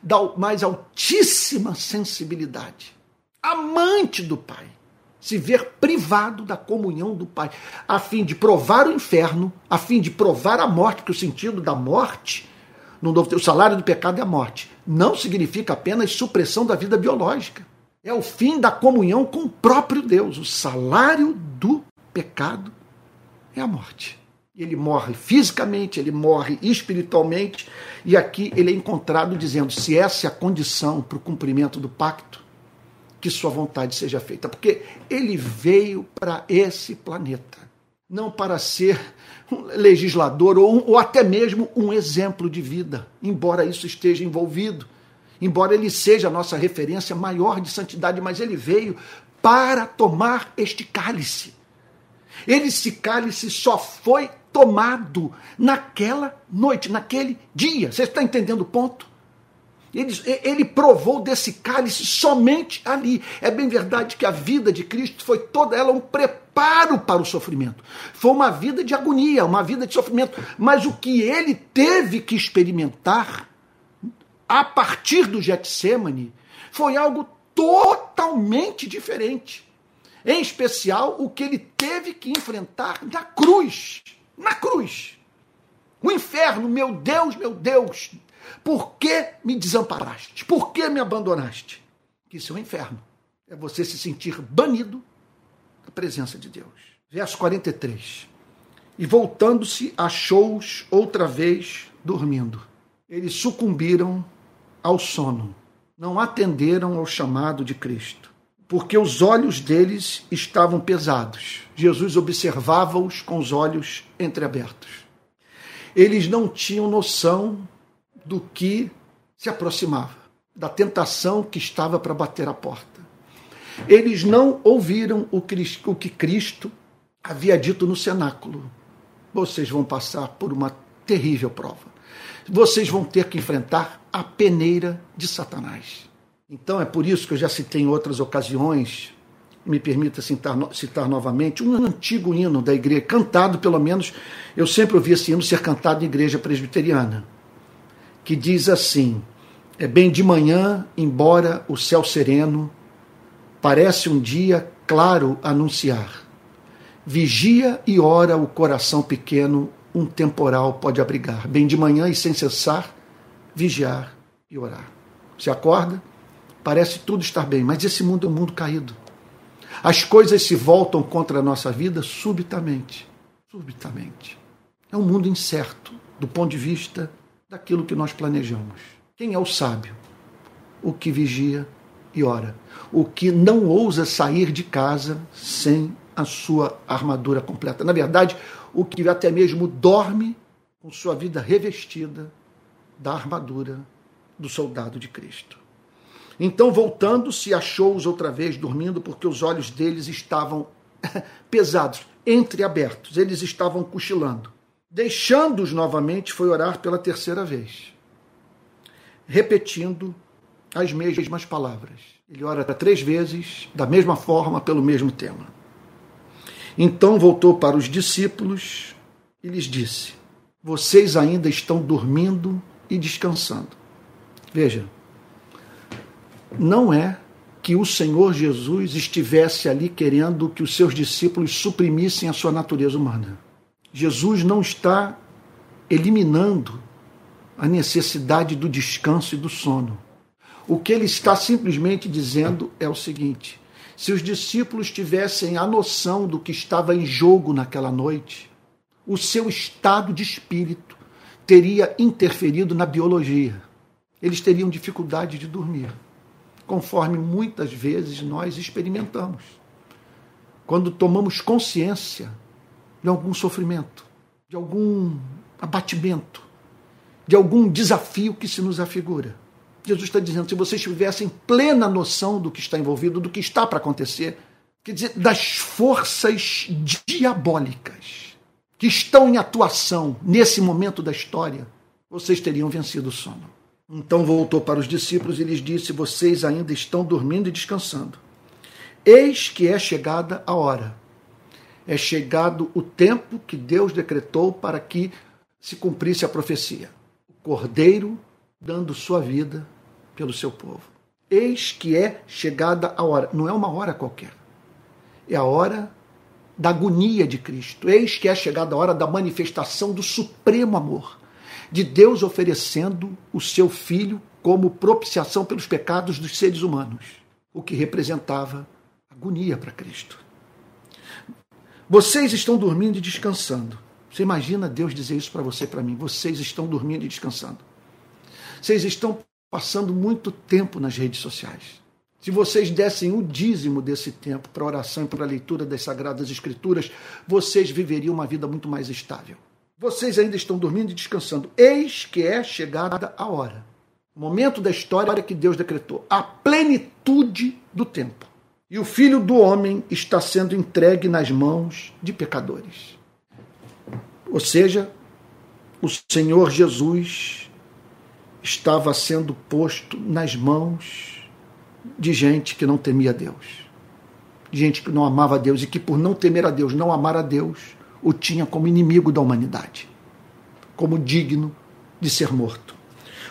S1: da mais altíssima sensibilidade, amante do Pai, se ver privado da comunhão do Pai, a fim de provar o inferno, a fim de provar a morte, que o sentido da morte, no novo, o salário do pecado é a morte, não significa apenas supressão da vida biológica. É o fim da comunhão com o próprio Deus. O salário do pecado é a morte. Ele morre fisicamente, ele morre espiritualmente, e aqui ele é encontrado dizendo: se essa é a condição para o cumprimento do pacto, que sua vontade seja feita. Porque ele veio para esse planeta, não para ser um legislador ou, ou até mesmo um exemplo de vida, embora isso esteja envolvido, embora ele seja a nossa referência maior de santidade, mas ele veio para tomar este cálice. Esse cálice só foi tomado naquela noite, naquele dia. Você está entendendo o ponto? Ele, ele provou desse cálice somente ali. É bem verdade que a vida de Cristo foi toda ela um preparo para o sofrimento. Foi uma vida de agonia, uma vida de sofrimento. Mas o que ele teve que experimentar a partir do Getsemane foi algo totalmente diferente. Em especial, o que ele teve que enfrentar na cruz. Na cruz. O inferno, meu Deus, meu Deus, por que me desamparaste? Por que me abandonaste? Isso é um inferno. É você se sentir banido da presença de Deus. Verso 43. E voltando-se, achou-os outra vez dormindo. Eles sucumbiram ao sono. Não atenderam ao chamado de Cristo, porque os olhos deles estavam pesados. Jesus observava-os com os olhos entreabertos. Eles não tinham noção do que se aproximava, da tentação que estava para bater a porta. Eles não ouviram o que Cristo havia dito no cenáculo. Vocês vão passar por uma terrível prova. Vocês vão ter que enfrentar a peneira de Satanás. Então é por isso que eu já citei em outras ocasiões, me permita citar, citar novamente, um antigo hino da igreja, cantado pelo menos, eu sempre ouvi esse hino ser cantado em igreja presbiteriana que diz assim: É bem de manhã, embora o céu sereno parece um dia claro anunciar. Vigia e ora o coração pequeno, um temporal pode abrigar. Bem de manhã e sem cessar, vigiar e orar. Se acorda, parece tudo estar bem, mas esse mundo é um mundo caído. As coisas se voltam contra a nossa vida subitamente. Subitamente. É um mundo incerto do ponto de vista daquilo que nós planejamos. Quem é o sábio? O que vigia e ora. O que não ousa sair de casa sem a sua armadura completa. Na verdade, o que até mesmo dorme com sua vida revestida da armadura do soldado de Cristo. Então, voltando-se, achou-os outra vez dormindo, porque os olhos deles estavam pesados, entreabertos, eles estavam cochilando. Deixando-os novamente, foi orar pela terceira vez, repetindo as mesmas palavras. Ele ora três vezes, da mesma forma, pelo mesmo tema. Então voltou para os discípulos e lhes disse: Vocês ainda estão dormindo e descansando. Veja, não é que o Senhor Jesus estivesse ali querendo que os seus discípulos suprimissem a sua natureza humana. Jesus não está eliminando a necessidade do descanso e do sono. O que ele está simplesmente dizendo é o seguinte: se os discípulos tivessem a noção do que estava em jogo naquela noite, o seu estado de espírito teria interferido na biologia. Eles teriam dificuldade de dormir, conforme muitas vezes nós experimentamos. Quando tomamos consciência de algum sofrimento, de algum abatimento, de algum desafio que se nos afigura. Jesus está dizendo: se vocês tivessem plena noção do que está envolvido, do que está para acontecer, quer dizer, das forças diabólicas que estão em atuação nesse momento da história, vocês teriam vencido o sono. Então voltou para os discípulos e lhes disse: Vocês ainda estão dormindo e descansando. Eis que é chegada a hora. É chegado o tempo que Deus decretou para que se cumprisse a profecia cordeiro dando sua vida pelo seu povo. Eis que é chegada a hora. Não é uma hora qualquer. É a hora da agonia de Cristo. Eis que é chegada a hora da manifestação do supremo amor. De Deus oferecendo o seu Filho como propiciação pelos pecados dos seres humanos. O que representava agonia para Cristo. Vocês estão dormindo e descansando você imagina Deus dizer isso para você e para mim? Vocês estão dormindo e descansando. Vocês estão passando muito tempo nas redes sociais. Se vocês dessem o dízimo desse tempo para oração e para a leitura das Sagradas Escrituras, vocês viveriam uma vida muito mais estável. Vocês ainda estão dormindo e descansando. Eis que é chegada a hora. Momento da história que Deus decretou. A plenitude do tempo. E o filho do homem está sendo entregue nas mãos de pecadores. Ou seja, o Senhor Jesus estava sendo posto nas mãos de gente que não temia Deus, de gente que não amava Deus e que, por não temer a Deus, não amar a Deus, o tinha como inimigo da humanidade, como digno de ser morto.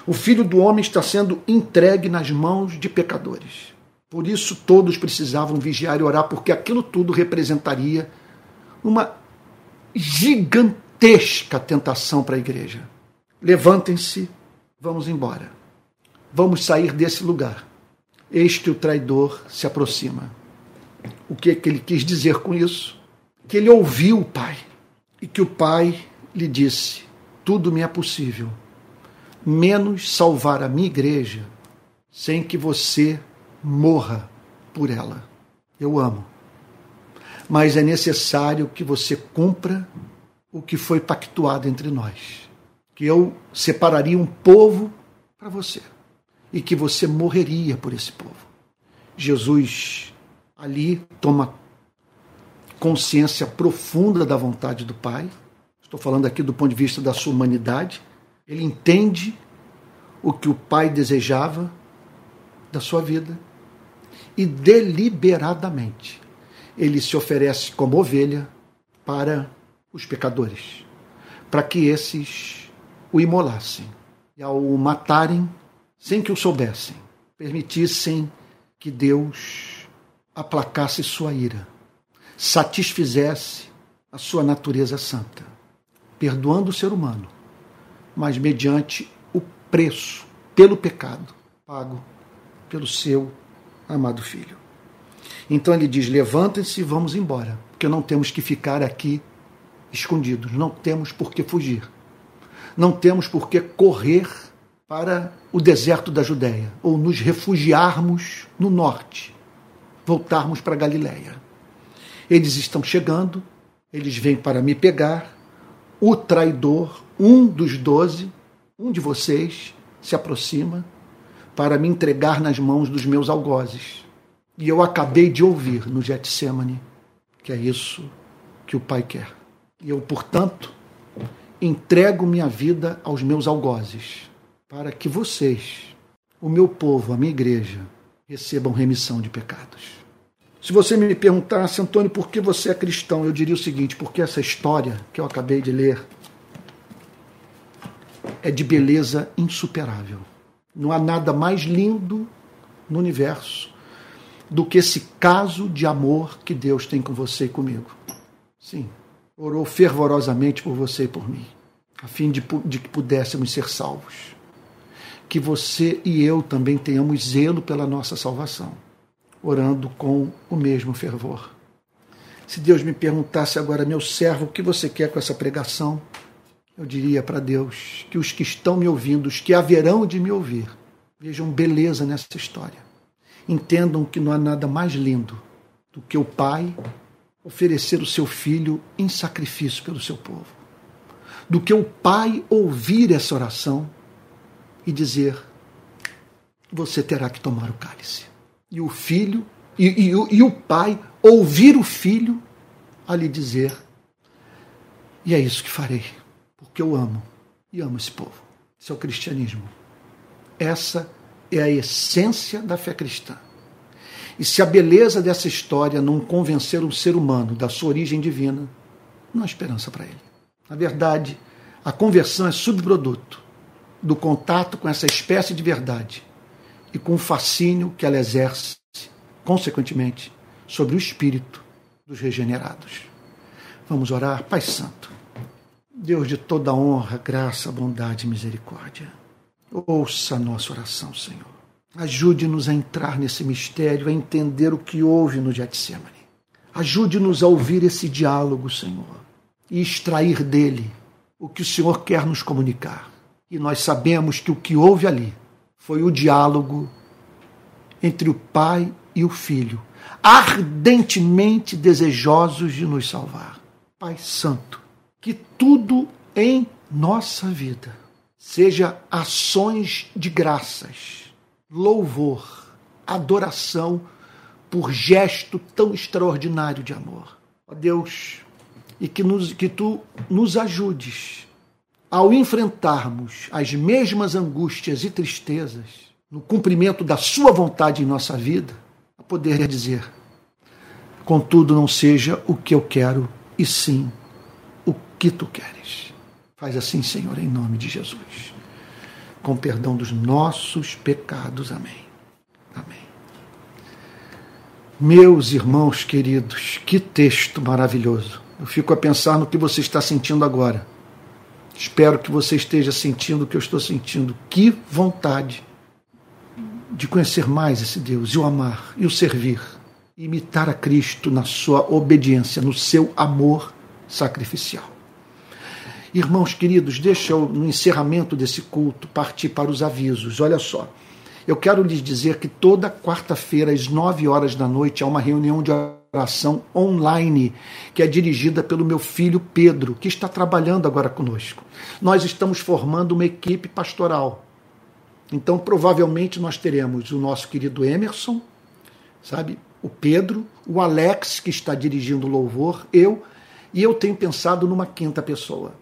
S1: O filho do homem está sendo entregue nas mãos de pecadores. Por isso, todos precisavam vigiar e orar, porque aquilo tudo representaria uma gigantesca tentação para a igreja. Levantem-se, vamos embora. Vamos sair desse lugar. Eis que o traidor se aproxima. O que, é que ele quis dizer com isso? Que ele ouviu o pai e que o pai lhe disse: Tudo me é possível, menos salvar a minha igreja sem que você morra por ela. Eu amo. Mas é necessário que você cumpra o que foi pactuado entre nós. Que eu separaria um povo para você e que você morreria por esse povo. Jesus ali toma consciência profunda da vontade do Pai. Estou falando aqui do ponto de vista da sua humanidade. Ele entende o que o Pai desejava da sua vida e deliberadamente. Ele se oferece como ovelha para os pecadores, para que esses o imolassem e, ao matarem, sem que o soubessem, permitissem que Deus aplacasse sua ira, satisfizesse a sua natureza santa, perdoando o ser humano, mas mediante o preço pelo pecado pago pelo seu amado filho. Então ele diz: levantem-se e vamos embora, porque não temos que ficar aqui escondidos. Não temos por que fugir. Não temos por que correr para o deserto da Judéia ou nos refugiarmos no norte, voltarmos para Galiléia. Eles estão chegando, eles vêm para me pegar. O traidor, um dos doze, um de vocês, se aproxima para me entregar nas mãos dos meus algozes. E eu acabei de ouvir no Getsemane que é isso que o Pai quer. E eu, portanto, entrego minha vida aos meus algozes, para que vocês o meu povo, a minha igreja, recebam remissão de pecados. Se você me perguntasse, Antônio, por que você é cristão, eu diria o seguinte: porque essa história que eu acabei de ler é de beleza insuperável. Não há nada mais lindo no universo do que esse caso de amor que Deus tem com você e comigo. Sim, orou fervorosamente por você e por mim, a fim de, de que pudéssemos ser salvos. Que você e eu também tenhamos zelo pela nossa salvação orando com o mesmo fervor. Se Deus me perguntasse agora, meu servo, o que você quer com essa pregação? Eu diria para Deus que os que estão me ouvindo, os que haverão de me ouvir, vejam beleza nessa história. Entendam que não há nada mais lindo do que o pai oferecer o seu filho em sacrifício pelo seu povo. Do que o pai ouvir essa oração e dizer: Você terá que tomar o cálice e o filho e, e, e o pai ouvir o filho a lhe dizer: E é isso que farei, eu amo e amo esse povo. Esse é o cristianismo. Essa é a essência da fé cristã. E se a beleza dessa história não convencer um ser humano da sua origem divina, não há esperança para ele. Na verdade, a conversão é subproduto do contato com essa espécie de verdade e com o fascínio que ela exerce, consequentemente, sobre o espírito dos regenerados. Vamos orar, Pai Santo. Deus de toda honra, graça, bondade e misericórdia. Ouça a nossa oração, Senhor. Ajude-nos a entrar nesse mistério, a entender o que houve no Getsemane. Ajude-nos a ouvir esse diálogo, Senhor, e extrair dele o que o Senhor quer nos comunicar. E nós sabemos que o que houve ali foi o diálogo entre o Pai e o Filho, ardentemente desejosos de nos salvar. Pai Santo, que tudo em nossa vida seja ações de graças, louvor, adoração por gesto tão extraordinário de amor. Ó Deus, e que, nos, que tu nos ajudes ao enfrentarmos as mesmas angústias e tristezas no cumprimento da Sua vontade em nossa vida, a poder dizer: contudo, não seja o que eu quero, e sim que tu queres. Faz assim, Senhor, em nome de Jesus. Com perdão dos nossos pecados. Amém. Amém. Meus irmãos queridos, que texto maravilhoso. Eu fico a pensar no que você está sentindo agora Espero que você esteja sentindo o que eu estou sentindo. Que vontade de conhecer mais esse Deus, e o amar, e o servir, imitar a Cristo na sua obediência, no seu amor sacrificial. Irmãos queridos, deixa eu, no encerramento desse culto, partir para os avisos. Olha só. Eu quero lhes dizer que toda quarta-feira, às nove horas da noite, há uma reunião de oração online, que é dirigida pelo meu filho Pedro, que está trabalhando agora conosco. Nós estamos formando uma equipe pastoral. Então, provavelmente, nós teremos o nosso querido Emerson, sabe? O Pedro, o Alex, que está dirigindo o louvor, eu, e eu tenho pensado numa quinta pessoa.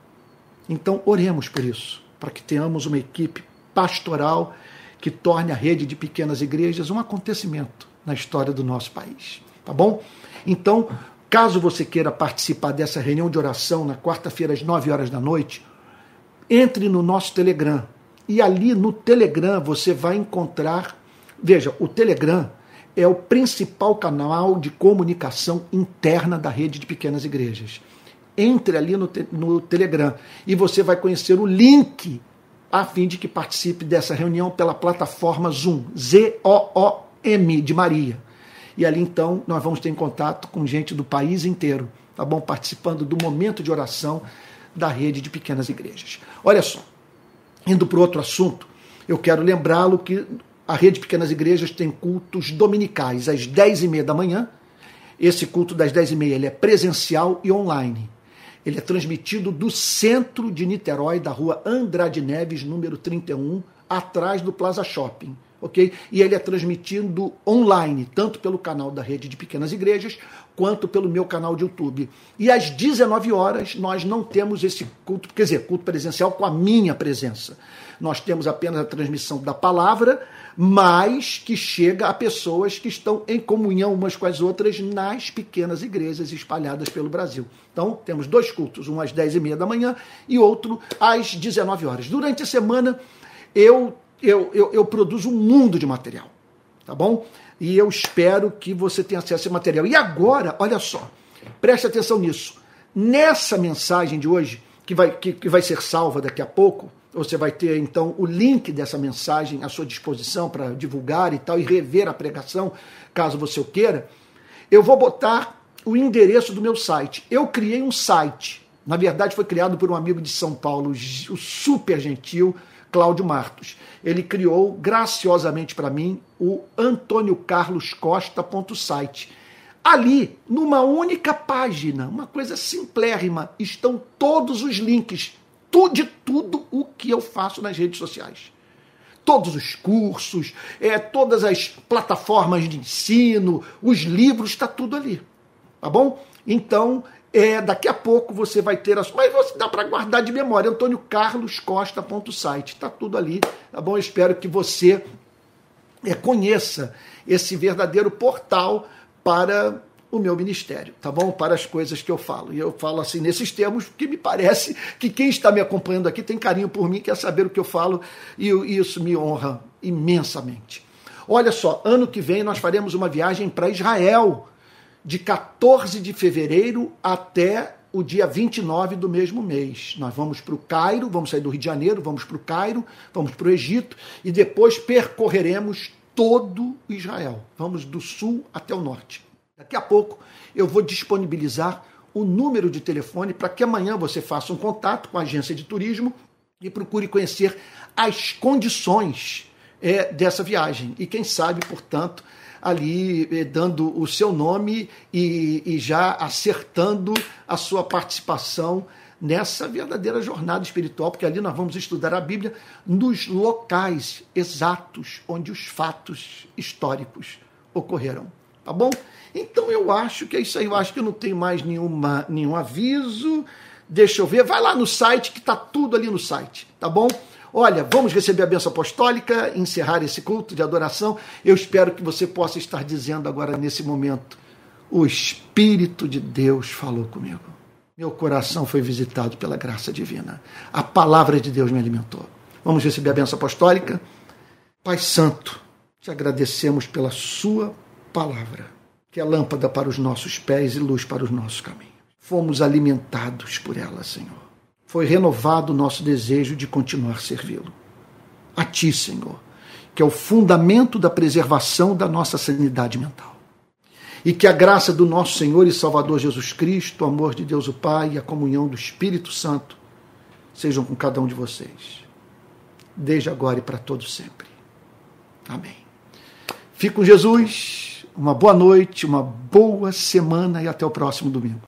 S1: Então, oremos por isso, para que tenhamos uma equipe pastoral que torne a rede de pequenas igrejas um acontecimento na história do nosso país tá bom? Então, caso você queira participar dessa reunião de oração na quarta-feira às 9 horas da noite, entre no nosso Telegram. E ali no Telegram você vai encontrar, veja, o Telegram é o principal canal de comunicação interna da rede de pequenas igrejas. Entre ali no, no Telegram e você vai conhecer o link a fim de que participe dessa reunião pela plataforma Zoom, Z-O-O-M de Maria. E ali então nós vamos ter em contato com gente do país inteiro, tá bom? Participando do momento de oração da rede de pequenas igrejas. Olha só, indo para outro assunto, eu quero lembrá-lo que a rede de pequenas igrejas tem cultos dominicais às 10 e meia da manhã. Esse culto das 10 e meia ele é presencial e online. Ele é transmitido do centro de Niterói, da rua Andrade Neves, número 31, atrás do Plaza Shopping ok? E ele é transmitido online, tanto pelo canal da Rede de Pequenas Igrejas, quanto pelo meu canal de YouTube. E às 19 horas nós não temos esse culto, quer dizer, culto presencial com a minha presença. Nós temos apenas a transmissão da palavra, mas que chega a pessoas que estão em comunhão umas com as outras nas pequenas igrejas espalhadas pelo Brasil. Então, temos dois cultos, um às 10 e meia da manhã e outro às 19 horas. Durante a semana, eu, eu, eu, eu produzo um mundo de material, tá bom? E eu espero que você tenha acesso a esse material. E agora, olha só, preste atenção nisso. Nessa mensagem de hoje, que vai, que, que vai ser salva daqui a pouco, você vai ter então o link dessa mensagem à sua disposição para divulgar e tal, e rever a pregação, caso você o queira. Eu vou botar o endereço do meu site. Eu criei um site. Na verdade, foi criado por um amigo de São Paulo, o super gentil Cláudio Martos. Ele criou graciosamente para mim o antoniocarloscosta.site. Ali, numa única página, uma coisa simplérrima, estão todos os links de tudo o que eu faço nas redes sociais. Todos os cursos, é, todas as plataformas de ensino, os livros, está tudo ali. Tá bom? Então, é, daqui a pouco você vai ter as. Mas você dá para guardar de memória, Antônio Carlos Costa.site. Está tudo ali. Tá bom? Eu espero que você é, conheça esse verdadeiro portal para o meu ministério, tá bom? Para as coisas que eu falo. E eu falo assim nesses termos, porque me parece que quem está me acompanhando aqui tem carinho por mim, quer saber o que eu falo, e isso me honra imensamente. Olha só, ano que vem nós faremos uma viagem para Israel, de 14 de fevereiro até o dia 29 do mesmo mês. Nós vamos para o Cairo, vamos sair do Rio de Janeiro, vamos para o Cairo, vamos para o Egito e depois percorreremos todo Israel. Vamos do sul até o norte. Daqui a pouco eu vou disponibilizar o número de telefone para que amanhã você faça um contato com a agência de turismo e procure conhecer as condições é, dessa viagem. E quem sabe, portanto, ali é, dando o seu nome e, e já acertando a sua participação nessa verdadeira jornada espiritual, porque ali nós vamos estudar a Bíblia nos locais exatos onde os fatos históricos ocorreram. Tá bom? Então eu acho que é isso aí. Eu acho que eu não tenho mais nenhuma, nenhum aviso. Deixa eu ver. Vai lá no site que está tudo ali no site, tá bom? Olha, vamos receber a benção apostólica, encerrar esse culto de adoração. Eu espero que você possa estar dizendo agora nesse momento: o Espírito de Deus falou comigo. Meu coração foi visitado pela graça divina. A palavra de Deus me alimentou. Vamos receber a benção apostólica. Pai Santo, te agradecemos pela Sua palavra que é lâmpada para os nossos pés e luz para os nossos caminhos. Fomos alimentados por ela, Senhor. Foi renovado o nosso desejo de continuar servi-lo. A Ti, Senhor, que é o fundamento da preservação da nossa sanidade mental. E que a graça do nosso Senhor e Salvador Jesus Cristo, o amor de Deus o Pai e a comunhão do Espírito Santo sejam com cada um de vocês, desde agora e para todo sempre. Amém. Fique com Jesus uma boa noite, uma boa semana e até o próximo domingo.